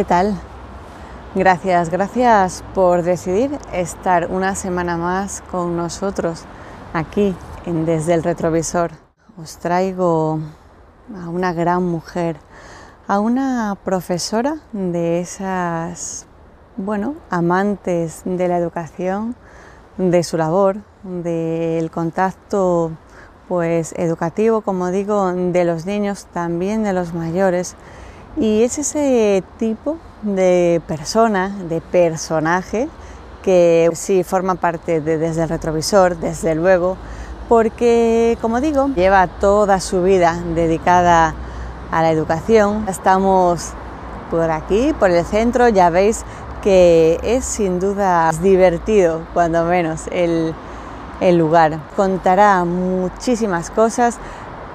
¿Qué tal? Gracias, gracias por decidir estar una semana más con nosotros aquí en Desde el Retrovisor. Os traigo a una gran mujer, a una profesora de esas, bueno, amantes de la educación, de su labor, del contacto pues educativo, como digo, de los niños, también de los mayores. Y es ese tipo de persona, de personaje, que sí forma parte de Desde el Retrovisor, desde luego, porque, como digo, lleva toda su vida dedicada a la educación. Estamos por aquí, por el centro, ya veis que es sin duda divertido, cuando menos, el, el lugar. Contará muchísimas cosas.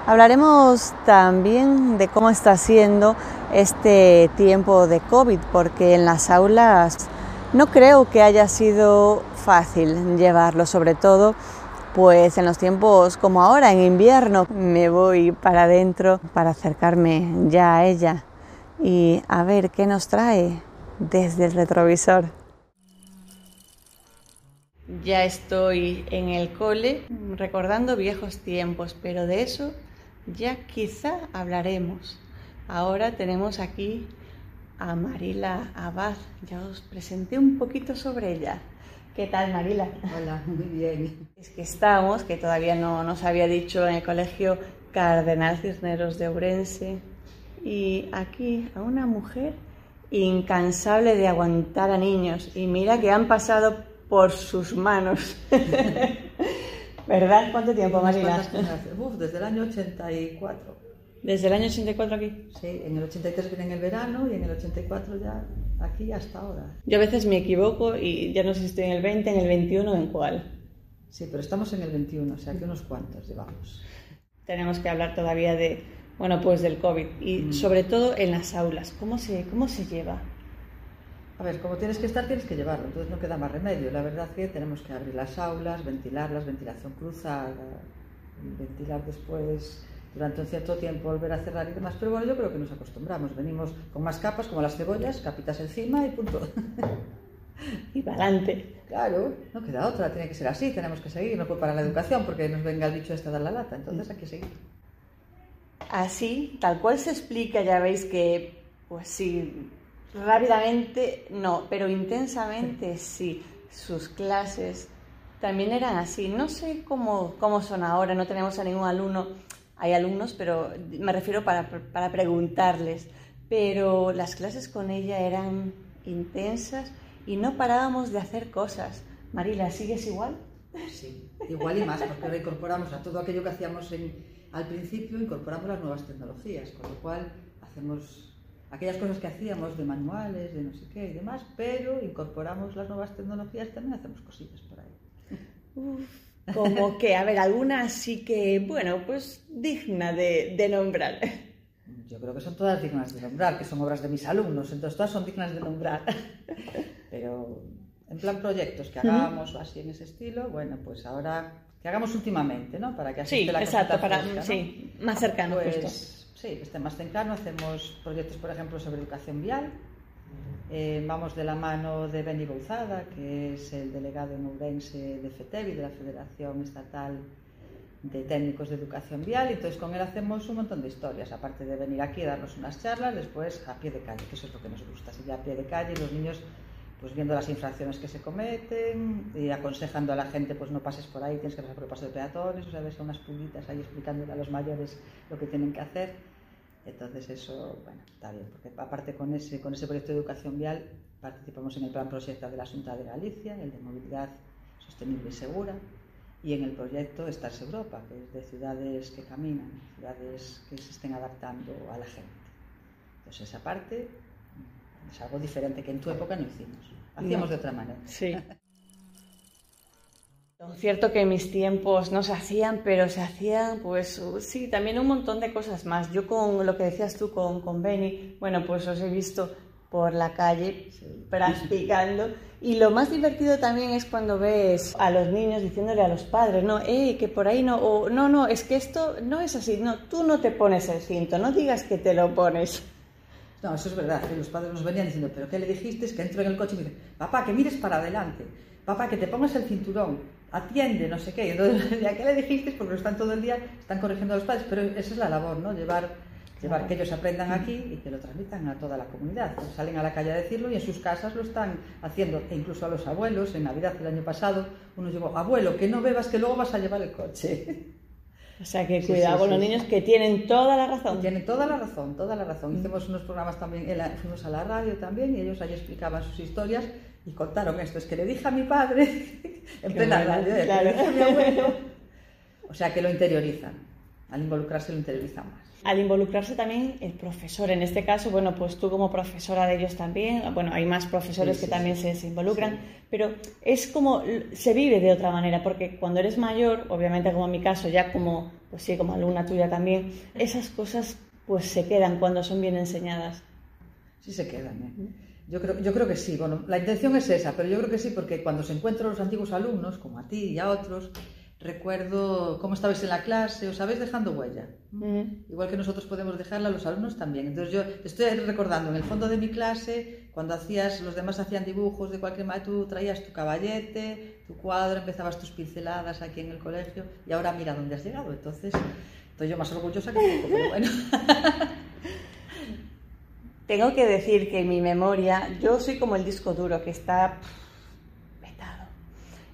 Hablaremos también de cómo está siendo este tiempo de COVID, porque en las aulas no creo que haya sido fácil llevarlo, sobre todo pues en los tiempos como ahora, en invierno, me voy para adentro para acercarme ya a ella y a ver qué nos trae desde el retrovisor. Ya estoy en el cole recordando viejos tiempos, pero de eso ya quizá hablaremos. Ahora tenemos aquí a Marila Abad. Ya os presenté un poquito sobre ella. ¿Qué tal, Marila? Hola, muy bien. Es que estamos, que todavía no nos había dicho en el colegio Cardenal Cisneros de Ourense, y aquí a una mujer incansable de aguantar a niños. Y mira que han pasado por sus manos. ¿Verdad? ¿Cuánto tiempo, Marila? Uf, desde el año 84. ¿Desde el año 84 aquí? Sí, en el 83 vine en el verano y en el 84 ya aquí hasta ahora. Yo a veces me equivoco y ya no sé si estoy en el 20, en el 21 o en cuál. Sí, pero estamos en el 21, o sea que unos cuantos llevamos. Tenemos que hablar todavía de, bueno, pues del COVID y mm. sobre todo en las aulas. ¿Cómo se, ¿Cómo se lleva? A ver, como tienes que estar, tienes que llevarlo, entonces no queda más remedio. La verdad que tenemos que abrir las aulas, ventilarlas, ventilación cruzada, ventilar después durante un cierto tiempo volver a cerrar y demás, pero bueno, yo creo que nos acostumbramos. Venimos con más capas, como las cebollas, capitas encima y punto. y para adelante. Claro, no queda otra, tiene que ser así, tenemos que seguir, no puede parar la educación porque nos venga el bicho este a dar la lata, entonces hay que seguir. Así, tal cual se explica, ya veis que, pues sí, rápidamente no, pero intensamente sí. Sus clases también eran así. No sé cómo, cómo son ahora, no tenemos a ningún alumno, hay alumnos, pero me refiero para, para preguntarles. Pero las clases con ella eran intensas y no parábamos de hacer cosas. Marila, ¿sigues igual? Sí, igual y más, porque ahora incorporamos a todo aquello que hacíamos al principio, incorporamos las nuevas tecnologías, con lo cual hacemos aquellas cosas que hacíamos de manuales, de no sé qué y demás, pero incorporamos las nuevas tecnologías, también hacemos cosillas por ahí. Como que, a ver, alguna sí que, bueno, pues digna de, de, nombrar. Yo creo que son todas dignas de nombrar, que son obras de mis alumnos, entonces todas son dignas de nombrar. Pero en plan proyectos que hagamos o así en ese estilo, bueno, pues ahora que hagamos últimamente, ¿no? Para que así sí, la exacto, para, sí, más cercano pues, Sí, que esté más cercano. Hacemos proyectos, por ejemplo, sobre educación vial. Eh, vamos de la mano de Benny Bouzada, que es el delegado en Ourense de FETEVI, de la Federación Estatal de Técnicos de Educación Vial, y entonces con él hacemos un montón de historias, aparte de venir aquí a darnos unas charlas, después a pie de calle, que eso es lo que nos gusta, seguir a pie de calle los niños pues viendo las infracciones que se cometen y aconsejando a la gente pues no pases por ahí, tienes que pasar por el paso de peatones, o sea, ves a unas pulguitas ahí explicándole a los mayores lo que tienen que hacer. Entonces eso, bueno, está bien, porque aparte con ese, con ese proyecto de educación vial participamos en el plan proyecto de la Junta de Galicia, el de movilidad sostenible y segura, y en el proyecto Stars Europa, que es de ciudades que caminan, ciudades que se estén adaptando a la gente. Entonces esa parte es algo diferente que en tu época no hicimos. Hacíamos de otra manera. Sí. Cierto que en mis tiempos no se hacían, pero se hacían, pues sí, también un montón de cosas más. Yo con lo que decías tú con, con Benny, bueno, pues os he visto por la calle practicando. Y lo más divertido también es cuando ves a los niños diciéndole a los padres, no, eh, que por ahí no, o no, no, es que esto no es así, no, tú no te pones el cinto, no digas que te lo pones. No, eso es verdad, que los padres nos venían diciendo, pero ¿qué le dijiste? Es que entro en el coche y me dice, papá, que mires para adelante, papá, que te pongas el cinturón, atiende, no sé qué. Entonces, ¿ya qué le dijiste? Porque lo están todo el día, están corrigiendo a los padres, pero esa es la labor, ¿no? Llevar, llevar que ellos aprendan aquí y que lo transmitan a toda la comunidad. Pues salen a la calle a decirlo y en sus casas lo están haciendo, e incluso a los abuelos. En Navidad el año pasado, uno llevó, abuelo, que no bebas, que luego vas a llevar el coche. O sea que cuidado con los niños que tienen toda la razón. Tienen toda la razón, toda la razón. Mm. Hicimos unos programas también, fuimos a la radio también y ellos allí explicaban sus historias y contaron esto. Es que le dije a mi padre, en plena radio, claro. a mi abuelo. O sea que lo interiorizan. Al involucrarse lo interiorizan más al involucrarse también el profesor. En este caso, bueno, pues tú como profesora de ellos también, bueno, hay más profesores que también se, se, involucran, pero es como se vive de otra manera, porque cuando eres mayor, obviamente como en mi caso, ya como, pues sí, como alumna tuya también, esas cosas pues se quedan cuando son bien enseñadas. Sí se quedan, ¿eh? Yo creo, yo creo que sí, bueno, la intención es esa, pero yo creo que sí, porque cuando se encuentran los antiguos alumnos, como a ti y a otros, recuerdo cómo estabais en la clase, os habéis dejando huella. Igual que nosotros podemos dejarla, los alumnos también. Entonces yo estoy recordando en el fondo de mi clase, cuando hacías, los demás hacían dibujos de cualquier manera, tú traías tu caballete, tu cuadro, empezabas tus pinceladas aquí en el colegio y ahora mira dónde has llegado. Entonces estoy yo más orgullosa que tú, pero bueno. Tengo que decir que en mi memoria, yo soy como el disco duro que está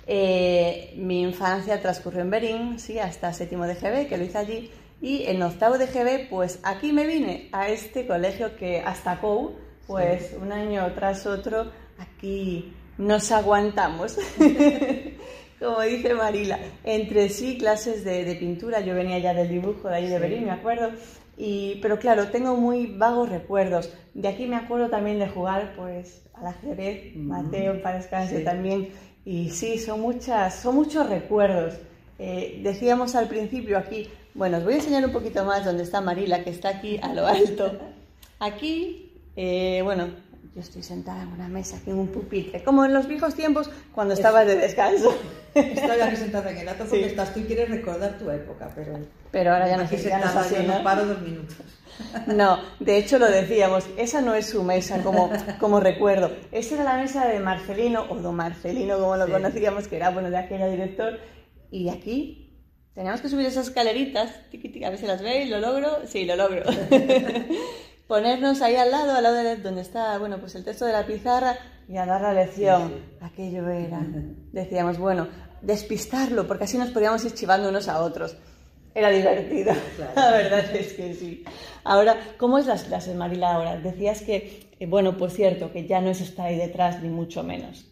eh, mi infancia transcurrió en Berín, sí, hasta séptimo de GB, que lo hice allí, y en octavo de GB, pues aquí me vine a este colegio que hasta COU, pues un año tras otro, aquí nos aguantamos. Como dice Marila, entre sí clases de, pintura, yo venía ya del dibujo de ahí de Berín, me acuerdo, y, pero claro, tengo muy vagos recuerdos. De aquí me acuerdo también de jugar pues al ajedrez, Mateo, para descanse también, y sí, son, muchas, son muchos recuerdos. Eh, decíamos al principio aquí, bueno, os voy a enseñar un poquito más donde está Marila, que está aquí a lo alto. Aquí, eh, bueno, yo estoy sentada en una mesa, aquí en un pupitre, como en los viejos tiempos cuando estabas de descanso. Estoy aquí sentada en el ato porque estás tú y quieres recordar tu época, pero... Pero ahora ya no sé si así, ¿no? paro dos minutos. No, de hecho lo decíamos, esa no es su mesa como, como recuerdo. Esa era la mesa de Marcelino, o don Marcelino como lo conocíamos, que era, bueno, de aquí era director. Y aquí teníamos que subir esas escaleritas, a ver si las veis, lo logro, sí, lo logro. Ponernos ahí al lado, al lado de donde está, bueno, pues el texto de la pizarra y a dar la lección. Aquello era, decíamos, bueno, despistarlo, porque así nos podíamos ir chivando unos a otros. Era divertido, la verdad es que sí. Ahora, ¿cómo es las clases, Marila, ahora? Decías que, eh, bueno, pues cierto, que ya no es estar ahí detrás, ni mucho menos.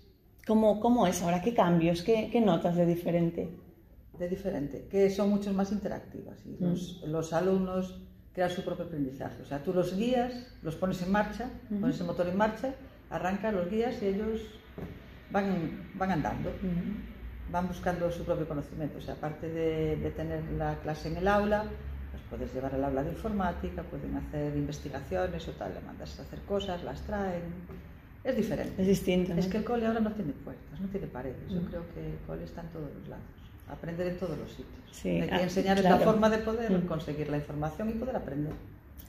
¿Cómo, cómo es ahora? ¿Qué cambios? ¿Qué, ¿Qué, notas de diferente? De diferente, que son mucho más interactivas y los, mm. los, alumnos crean su propio aprendizaje. O sea, tú los guías, los pones en marcha, pones el motor en marcha, arranca los guías y ellos van, van andando van buscando su propio conocimiento. O sea, aparte de, tener la clase en el aula, pues puedes llevar al aula de informática, pueden hacer investigaciones o tal, le mandas a hacer cosas, las traen. Es diferente. Es distinto. Es que el cole ahora no tiene puertas, no tiene paredes. Yo creo que el cole está en todos los lados. Aprender en todos los sitios. Sí. Hay que ah, enseñar la forma de poder mm. conseguir la información y poder aprender.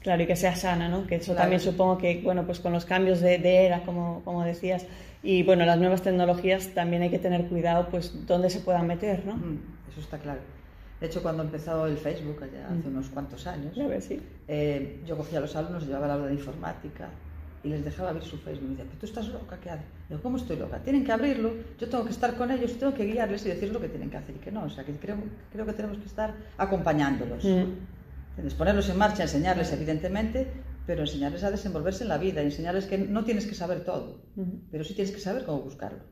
Claro, y que sea sana, ¿no? Que eso también supongo que, bueno, pues con los cambios de, de era, como, como decías, y bueno, las nuevas tecnologías también hay que tener cuidado, pues, dónde se puedan meter, ¿no? Mm, eso está claro. De hecho, cuando empezó el Facebook, allá hace mm. unos cuantos años, sí. eh, yo cogía a los alumnos, llevaba la aula de informática y les dejaba abrir su Facebook. Y me decía, tú estás loca, ¿qué haces? Digo, ¿cómo estoy loca? Tienen que abrirlo, yo tengo que estar con ellos, tengo que guiarles y decirles lo que tienen que hacer y que no. O sea, que creo, creo que tenemos que estar acompañándolos. Mm. Ponerlos en marcha, enseñarles, evidentemente, pero enseñarles a desenvolverse en la vida, enseñarles que no tienes que saber todo, pero sí tienes que saber cómo buscarlo,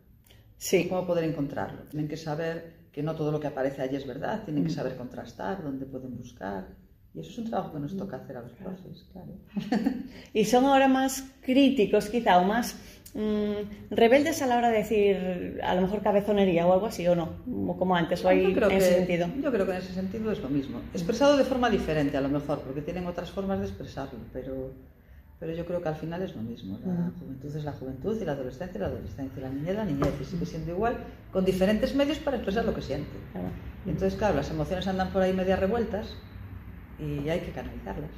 sí. cómo poder encontrarlo. Tienen que saber que no todo lo que aparece allí es verdad, tienen que saber contrastar, dónde pueden buscar. Y eso es un trabajo que nos toca hacer a los profes, claro. y son ahora más críticos, quizá, o más Mm, rebeldes a la hora de decir a lo mejor cabezonería o algo así o no, como antes, o hay en ese sentido. Yo creo que en ese sentido es lo mismo. Expresado de forma diferente a lo mejor, porque tienen otras formas de expresarlo, pero, pero yo creo que al final es lo mismo. La juventud es la juventud y la adolescencia es la adolescencia, y la niñez la niñez, y sigue siendo igual, con diferentes medios para expresar lo que siente. entonces, claro, las emociones andan por ahí media revueltas y hay que canalizarlas.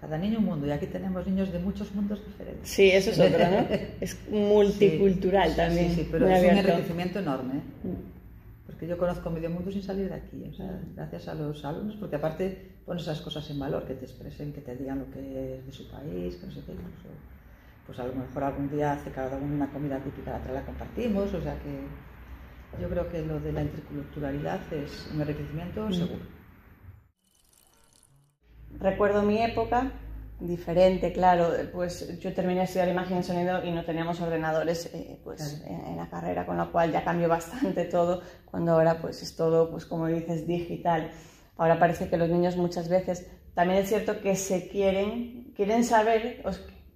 Cada niño un mundo y aquí tenemos niños de muchos mundos diferentes. Sí, eso es otro, ¿no? Es multicultural sí, también. Sí, sí, pero es un enriquecimiento enorme. ¿eh? Mm. Porque yo conozco medio mundo sin salir de aquí, o sea, gracias a los alumnos, porque aparte pones esas cosas en valor, que te expresen, que te digan lo que es de su país, que no sé qué, incluso, pues a lo mejor algún día hace cada uno una comida típica, la la compartimos, o sea que yo creo que lo de la interculturalidad es un enriquecimiento mm. Recuerdo mi época, diferente, claro, pues yo terminé de estudiar imagen y sonido y no teníamos ordenadores eh, pues, en, la carrera, con lo cual ya cambió bastante todo, cuando ahora pues es todo, pues como dices, digital. Ahora parece que los niños muchas veces, también es cierto que se quieren, quieren saber, o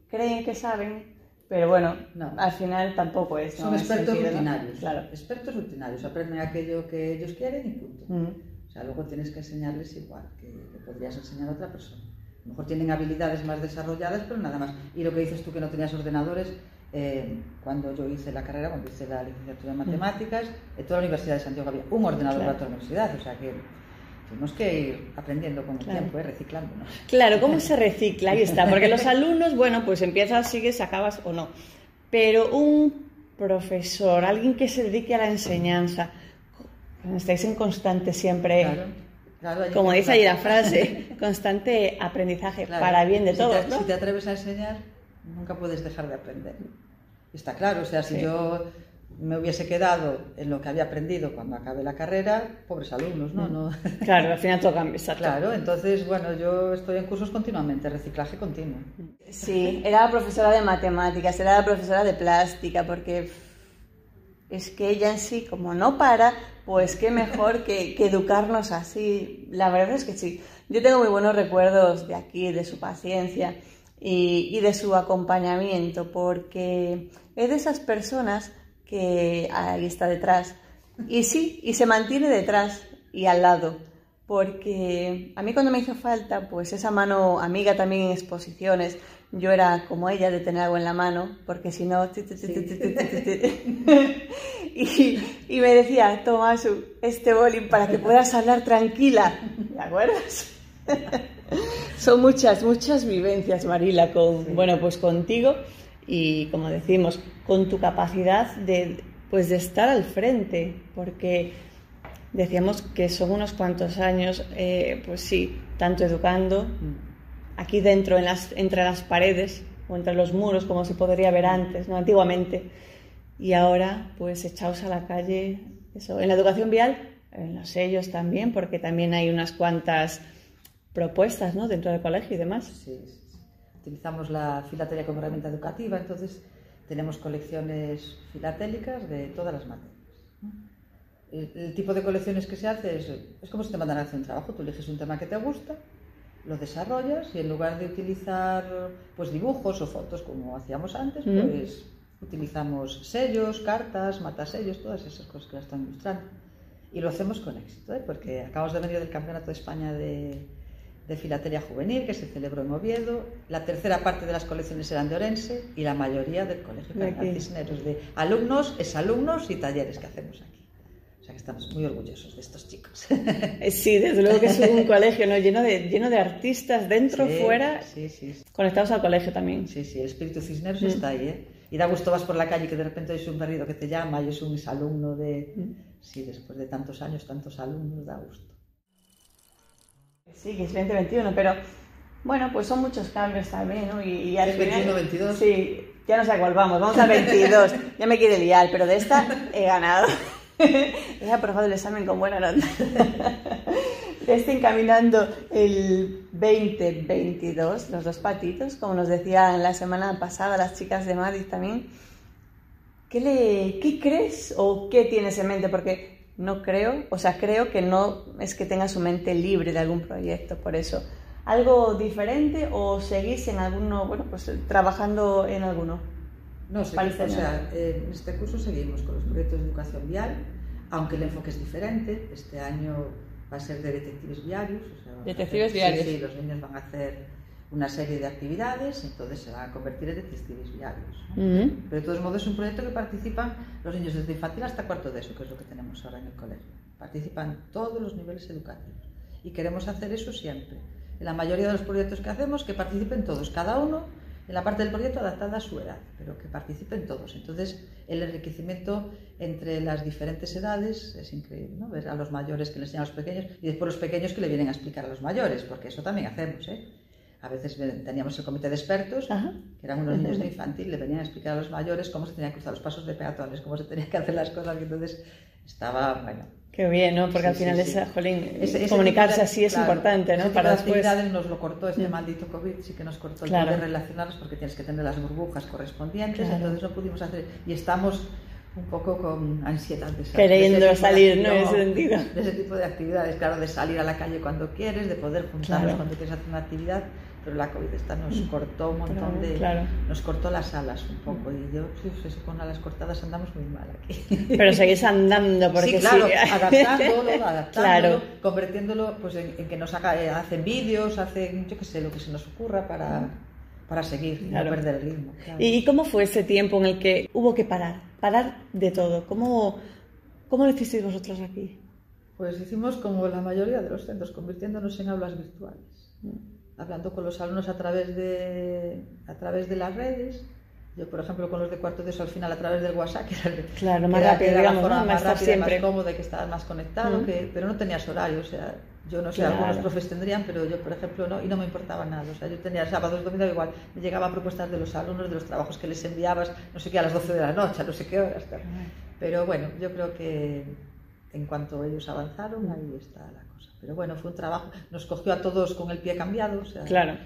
creen que saben, pero bueno, al final tampoco es. Son expertos rutinarios, claro. expertos rutinarios, aprenden aquello que ellos quieren y punto. Mm sea, luego tienes que enseñarles igual que, podrías enseñar a otra persona. A lo mejor tienen habilidades más desarrolladas, pero nada más. Y lo que dices tú que no tenías ordenadores, eh, cuando yo hice la carrera, cuando hice la licenciatura en matemáticas, en toda la Universidad de Santiago había un ordenador para toda la universidad, o sea que tenemos que ir aprendiendo con el tiempo, ¿eh? reciclándonos. Claro, ¿cómo se recicla? Ahí está, porque los alumnos, bueno, pues empiezas, sigues, acabas o no. Pero un profesor, alguien que se dedique a la enseñanza, Estáis en constante siempre, como dice ahí la frase, constante aprendizaje para bien de todos. Si te atreves a enseñar, nunca puedes dejar de aprender. Está claro, o sea, si yo me hubiese quedado en lo que había aprendido cuando acabé la carrera, pobres alumnos, ¿no? Mm. no... Claro, al final todo cambia, Claro, entonces, bueno, yo estoy en cursos continuamente, reciclaje continuo. Sí, era profesora de matemáticas, era la profesora de plástica, porque es que ella en sí, como no para, pues qué mejor que, educarnos así. La verdad es que sí. Yo tengo muy buenos recuerdos de aquí, de su paciencia y, de su acompañamiento, porque es de esas personas que ahí está detrás. Y sí, y se mantiene detrás y al lado. Porque a mí cuando me hizo falta, pues esa mano amiga también en exposiciones, yo era como ella de tener algo en la mano, porque si no... Y, me decía, toma este bolín para que puedas hablar tranquila. ¿De acuerdas? Son muchas, muchas vivencias, Marila, con, bueno, pues contigo y, como decimos, con tu capacidad de, pues de estar al frente, porque decíamos que son unos cuantos años, eh, pues sí, tanto educando, aquí dentro, en las, entre las paredes o entre los muros, como se podría ver antes, ¿no? antiguamente, y ahora pues echaos a la calle, eso, en la educación vial, en los sellos también, porque también hay unas cuantas propuestas ¿no? dentro del colegio y demás. Sí, utilizamos la filatelia como herramienta educativa, entonces tenemos colecciones filatélicas de todas las materias. El, tipo de colecciones que se hace es, es como si te mandan a hacer un trabajo, tú eliges un tema que te gusta, lo desarrollas y en lugar de utilizar pues dibujos o fotos como hacíamos antes, pues Utilizamos sellos, cartas, matasellos, todas esas cosas que la están ilustrando. Y lo hacemos con éxito, ¿eh? porque acabamos de venir del Campeonato de España de, de Filatelia Juvenil, que se celebró en Oviedo. La tercera parte de las colecciones eran de Orense y la mayoría del Colegio Cardenal Cisneros, de alumnos, exalumnos y talleres que hacemos aquí. O sea que estamos muy orgullosos de estos chicos. Eh, sí, desde luego que es un colegio ¿no? lleno, de, lleno de artistas dentro, fuera, sí, sí, conectados al colegio también. Sí, sí, el espíritu Cisneros mm. está ahí. ¿eh? Y da gusto vas por la calle que de repente es un perrito que te llama y es un exalumno de... Mm. Sí, después de tantos años, tantos alumnos, da gusto. Sí, que es 2021, pero bueno, pues son muchos cambios también, ¿no? Y, al 21, 22? Sí, ya no sé a cuál vamos, vamos al 22, ya me quiere liar, pero de esta he ganado. he aprobado el examen con buena nota. Estén encaminando el 2022, los dos patitos, como nos decían la semana pasada las chicas de Madrid también. ¿Qué, le, ¿Qué crees o qué tienes en mente? Porque no creo, o sea, creo que no es que tenga su mente libre de algún proyecto, por eso. ¿Algo diferente o seguís en alguno, bueno, pues trabajando en alguno? No, o sea, en este curso seguimos con los proyectos de educación vial, aunque el enfoque es diferente. Este año va a ser de detectives viarios. detectives viarios. Sí, los niños van a hacer una serie de actividades, entonces se van a convertir en detectives viarios. Pero de todos modos es un proyecto que participan los niños desde infantil hasta cuarto de eso, que es lo que tenemos ahora en el colegio. Participan todos los niveles educativos y queremos hacer eso siempre. en la mayoría de los proyectos que hacemos, que participen todos, cada uno en la parte del proyecto adaptada a su edad, pero que participen todos. Entonces, el enriquecimiento entre las diferentes edades es increíble, ¿no? Ver a los mayores que les enseñan a los pequeños y después los pequeños que le vienen a explicar a los mayores, porque eso también hacemos, ¿eh? A veces teníamos el comité de expertos, que eran unos niños de infantil, le venían a explicar a los mayores cómo se tenían que cruzar los pasos de peatones, cómo se tenían que hacer las cosas, y entonces estaba, bueno, Qué bien, ¿no? Porque al final sí, esa, jolín, comunicarse así es importante, ¿no? Para las actividades nos lo cortó este mm. maldito COVID, sí que nos cortó el poder relacionarnos porque tienes que tener las burbujas correspondientes, entonces no pudimos hacer, y estamos un poco con ansiedad de salir. Queriendo salir, ¿no? En ese sentido. De ese tipo de actividades, claro, de salir a la calle cuando quieres, de poder juntarnos cuando quieres hacer una actividad pero la COVID esta nos mm. cortó un montón de... Nos cortó las alas un poco y yo, pues, con alas cortadas andamos muy mal aquí. Pero seguís andando porque sí, claro, adaptándolo, adaptándolo, convirtiéndolo pues, en, que nos haga, eh, hacen vídeos, hacen, yo qué sé, lo que se nos ocurra para, para seguir y no perder el ritmo. ¿Y cómo fue ese tiempo en el que hubo que parar? Parar de todo. ¿Cómo, cómo lo hicisteis vosotros aquí? Pues hicimos como la mayoría de los centros, convirtiéndonos en aulas virtuales. Mm hablando con los alumnos a través de, a través de las redes. Yo, por ejemplo, con los de cuarto de eso al final a través del WhatsApp, que era, claro, más rápido, la forma más, rápida, más cómoda, que estabas más conectado, que, pero no tenías horario. O sea, yo no sé, algunos profes tendrían, pero yo, por ejemplo, no, y no me importaba nada. O sea, yo tenía sábados, domingos igual, me llegaban propuestas de los alumnos, de los trabajos que les enviabas, no sé qué, a las 12 de la noche, a no sé qué horas. Pero bueno, yo creo que en cuanto ellos avanzaron, ahí está la pero bueno, fue un trabajo, nos cogió a todos con el pie cambiado, o sea, claro.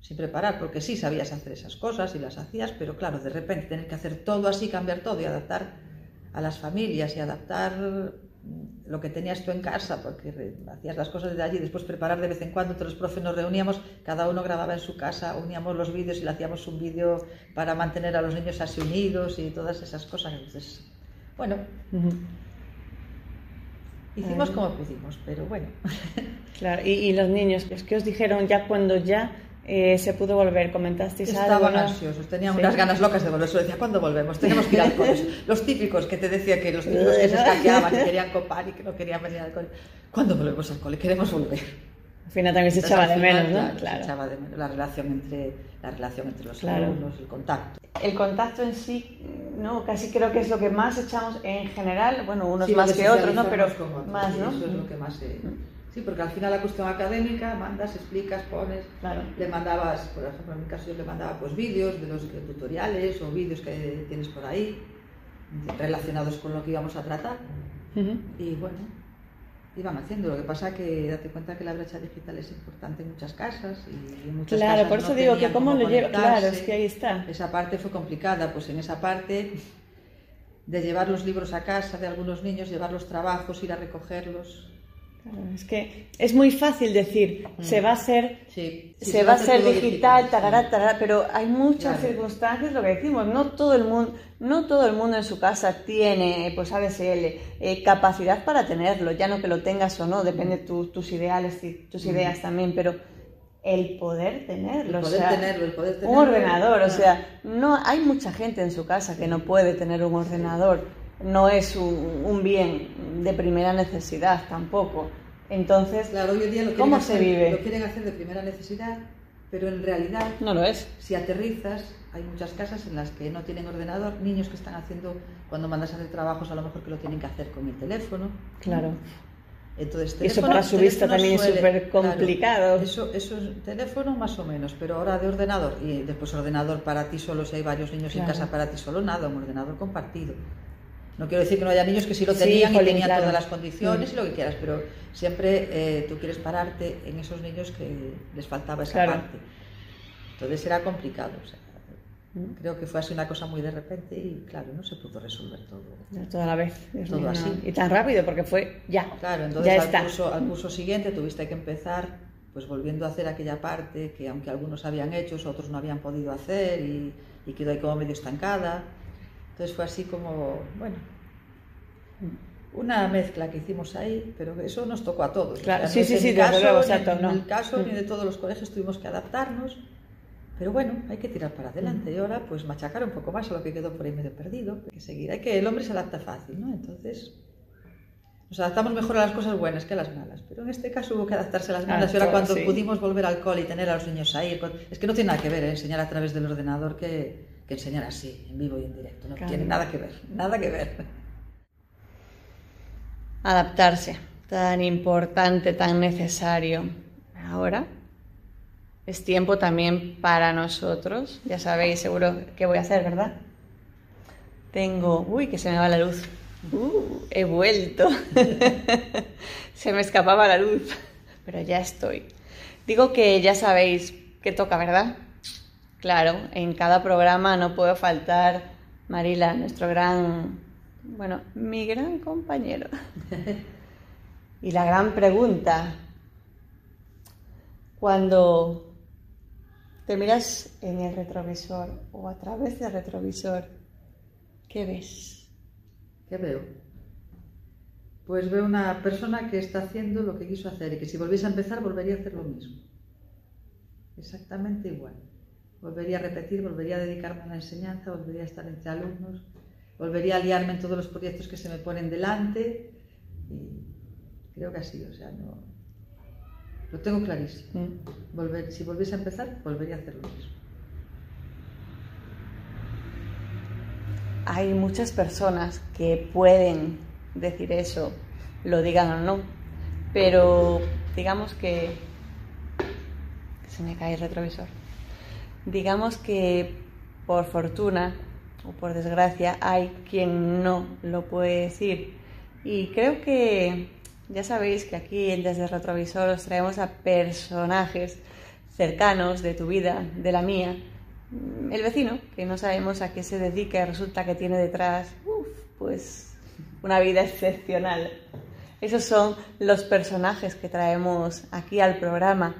sin preparar, porque sí sabías hacer esas cosas y las hacías, pero claro, de repente tener que hacer todo así, cambiar todo y adaptar a las familias y adaptar lo que tenías tú en casa, porque hacías las cosas de allí, después preparar de vez en cuando, entre los profes nos reuníamos, cada uno grababa en su casa, uníamos los vídeos y le hacíamos un vídeo para mantener a los niños así unidos y todas esas cosas. Entonces, bueno, Hicimos como pudimos, pero bueno. Claro, y, los niños, ¿qué os dijeron ya cuando ya eh, se pudo volver? ¿Comentasteis Estaban algo? Estaban ansiosos, tenían unas ganas locas de volver. Solo decía, ¿cuándo volvemos? Tenemos que ir al colegio. Los típicos que te decía que los típicos que se escaqueaban, que querían copar y que no querían venir al cole. ¿Cuándo volvemos al cole? Queremos volver. Al final también se echaba de menos, ¿no? Claro, Se echaba de menos la relación entre, la relación entre los alumnos, el contacto. El contacto en sí, no, casi creo que es lo que más echamos en general, bueno, unos más que otros, ¿no? Pero más, ¿no? Eso es lo que más se... Sí, porque al final la cuestión académica, mandas, explicas, pones, claro. le mandabas, por ejemplo, en mi caso yo le mandaba pues vídeos de los tutoriales o vídeos que tienes por ahí relacionados con lo que íbamos a tratar. Y bueno, iban haciendo. Lo que pasa que date cuenta que la brecha digital es importante en muchas casas y en muchas claro, por eso digo que cómo lo lleva. Claro, es que ahí está. Esa parte fue complicada, pues en esa parte de llevar los libros a casa de algunos niños, llevar los trabajos, ir a recogerlos, es que es muy fácil decir, mm. se va a ser, se, va a ser digital, pero hay muchas circunstancias, lo que decimos, no todo el mundo, no todo el mundo en su casa tiene, pues ADSL, eh, capacidad para tenerlo, ya no que lo tengas o no, depende de tus ideales y tus ideas también, pero el poder tenerlo, el poder tenerlo, el poder tenerlo, un ordenador, o sea, no hay mucha gente en su casa que no puede tener un ordenador no es un, bien de primera necesidad tampoco. Entonces, claro, hoy en día lo ¿cómo se vive? Lo quieren hacer de primera necesidad, pero en realidad no lo es. Si aterrizas, hay muchas casas en las que no tienen ordenador, niños que están haciendo, cuando mandas a hacer trabajos, a lo mejor que lo tienen que hacer con el teléfono. Claro. Entonces, eso para su vista también es súper complicado. eso, eso es teléfono más o menos, pero ahora de ordenador, y después ordenador para ti solo, si hay varios niños en casa para ti solo, nada, un ordenador compartido. No quiero decir que no haya niños que sí lo tenían y tenían todas las condiciones y lo que quieras, pero siempre eh, tú quieres pararte en esos niños que les faltaba esa parte. Entonces era complicado. Creo que fue así una cosa muy de repente y claro, no se pudo resolver todo. toda la vez. todo así. Y tan rápido porque fue ya. Claro, entonces al, Curso, al curso siguiente tuviste que empezar pues volviendo a hacer aquella parte que aunque algunos habían hecho, otros no habían podido hacer y, y quedó ahí como medio estancada. Entonces fue así como, bueno, una mezcla que hicimos ahí, pero eso nos tocó a todos. Claro, sí, sí, sí, caso, en el caso ni de todos los colegios tuvimos que adaptarnos, pero bueno, hay que tirar para adelante y ahora pues machacar un poco más a lo que quedó por ahí medio perdido, hay que seguir, hay que, el hombre se adapta fácil, ¿no? Entonces, Nos adaptamos mejor a las cosas buenas que a las malas, pero en este caso hubo que adaptarse a las malas. Ah, y ahora claro, cuando sí. pudimos volver al cole y tener a los niños ahí, es que no tiene nada que ver ¿eh? enseñar a través del ordenador que, que enseñar así, en vivo y en directo. No Claro. tiene nada que ver, nada que ver. Adaptarse, tan importante, tan necesario. Ahora es tiempo también para nosotros. Ya sabéis seguro qué voy a hacer, ¿verdad? Tengo... Uy, que se me va la luz. Uh, he vuelto. se me escapaba la luz, pero ya estoy. Digo que ya sabéis qué toca, ¿verdad? Claro, en cada programa no puede faltar Marila, nuestro gran, bueno, mi gran compañero. y la gran pregunta, cuando te miras en el retrovisor o a través del retrovisor, ¿qué ves? ¿Qué veo? Pues veo una persona que está haciendo lo que quiso hacer y que si volviese a empezar volvería a hacer lo mismo. Exactamente igual. Volvería a repetir, volvería a dedicarme a la enseñanza, volvería a estar entre alumnos, volvería a liarme en todos los proyectos que se me ponen delante y creo que así, o sea, no... Lo tengo clarísimo. Volver, si volviese a empezar, volvería a hacer lo mismo. Hay muchas personas que pueden decir eso, lo digan o no, pero digamos que se me cae el retrovisor. Digamos que por fortuna o por desgracia hay quien no lo puede decir. Y creo que ya sabéis que aquí Desde el Retrovisor os traemos a personajes cercanos de tu vida, de la mía. El vecino, que no sabemos a qué se dedica, resulta que tiene detrás, uf, pues, una vida excepcional. Esos son los personajes que traemos aquí al programa.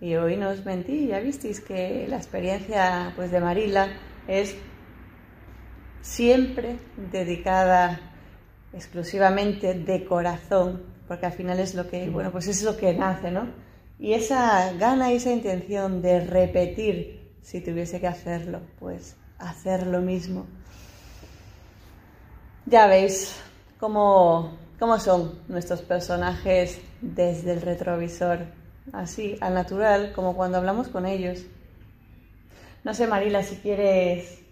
Y hoy no os mentí, ya visteis que la experiencia pues, de Marila es siempre dedicada exclusivamente de corazón, porque al final es lo que, bueno, pues es lo que nace, ¿no? Y esa gana y esa intención de repetir, si tuviese que hacerlo, pues hacer lo mismo. Ya veis cómo, cómo son nuestros personajes desde el retrovisor, así, al natural, como cuando hablamos con ellos. No sé, Marila, si quieres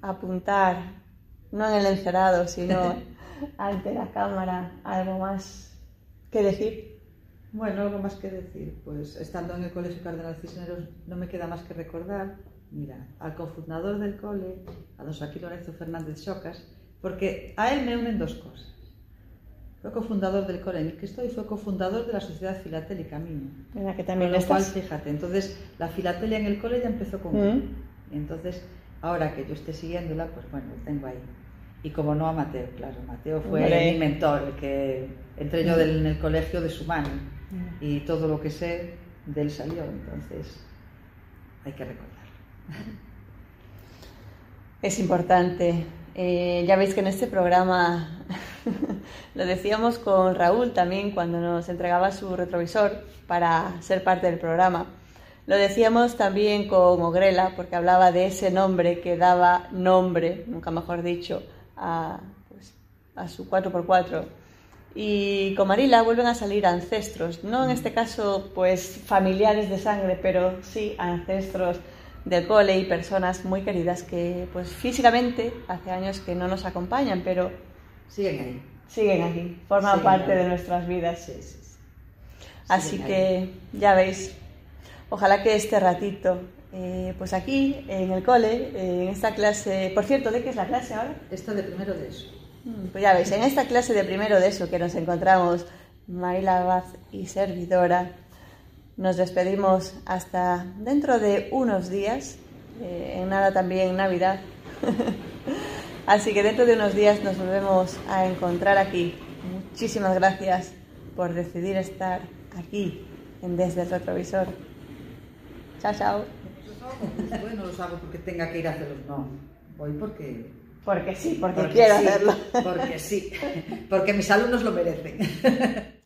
apuntar, no en el encerado, sino ante la cámara, algo más que decir. Bueno, algo más que decir. Pues estando en el Colegio Cardenal Cisneros no me queda más que recordar, mira, al cofundador del cole, a don Joaquín Lorenzo Fernández Xocas, porque a él me unen dos cosas. Fue cofundador del cole en estoy y fue cofundador de la Sociedad Filatélica Mía. Que Con lo cual, fíjate, entonces la filatelia en el cole ya empezó con Mm. Y entonces, ahora que yo esté siguiéndola, pues bueno, lo tengo ahí. Y como no a Mateo, claro, Mateo fue Hombre. mi mentor, el que entré yo del- en el colegio de su mano Mm. y todo lo que sé de él salió, entonces hay que recordarlo. Es importante. Eh, ya veis que en este programa lo decíamos con Raúl también cuando nos entregaba su retrovisor para ser parte del programa. Lo decíamos también con Ogrela porque hablaba de ese nombre que daba nombre, nunca mejor dicho, a, pues, a su 4x4. Y con Marila vuelven a salir ancestros, no en este caso pues familiares de sangre, pero sí ancestros del cole y personas muy queridas que pues físicamente hace años que no nos acompañan, pero Siguen ahí. siguen aquí, forman Siguen parte ahí. de nuestras vidas. Sí, sí, sí. Así que ya veis, ojalá que este ratito, eh, pues aquí en el cole, eh, en esta clase, por cierto, ¿de qué es la clase ahora? Esta de primero de eso. Mm, Pues ya veis, en esta clase de primero de eso que nos encontramos Marila Abad y servidora, nos despedimos hasta dentro de unos días, eh, en nada también Navidad. Así que dentro de unos días nos volvemos a encontrar aquí. Muchísimas gracias por decidir estar aquí en Desde el Retrovisor. Chao, chao. Pues bueno, los hago porque tenga que ir a hacerlos, no. Voy porque... Porque sí, porque, porque quiero sí, hacerlo. Porque sí, porque mis alumnos lo merecen.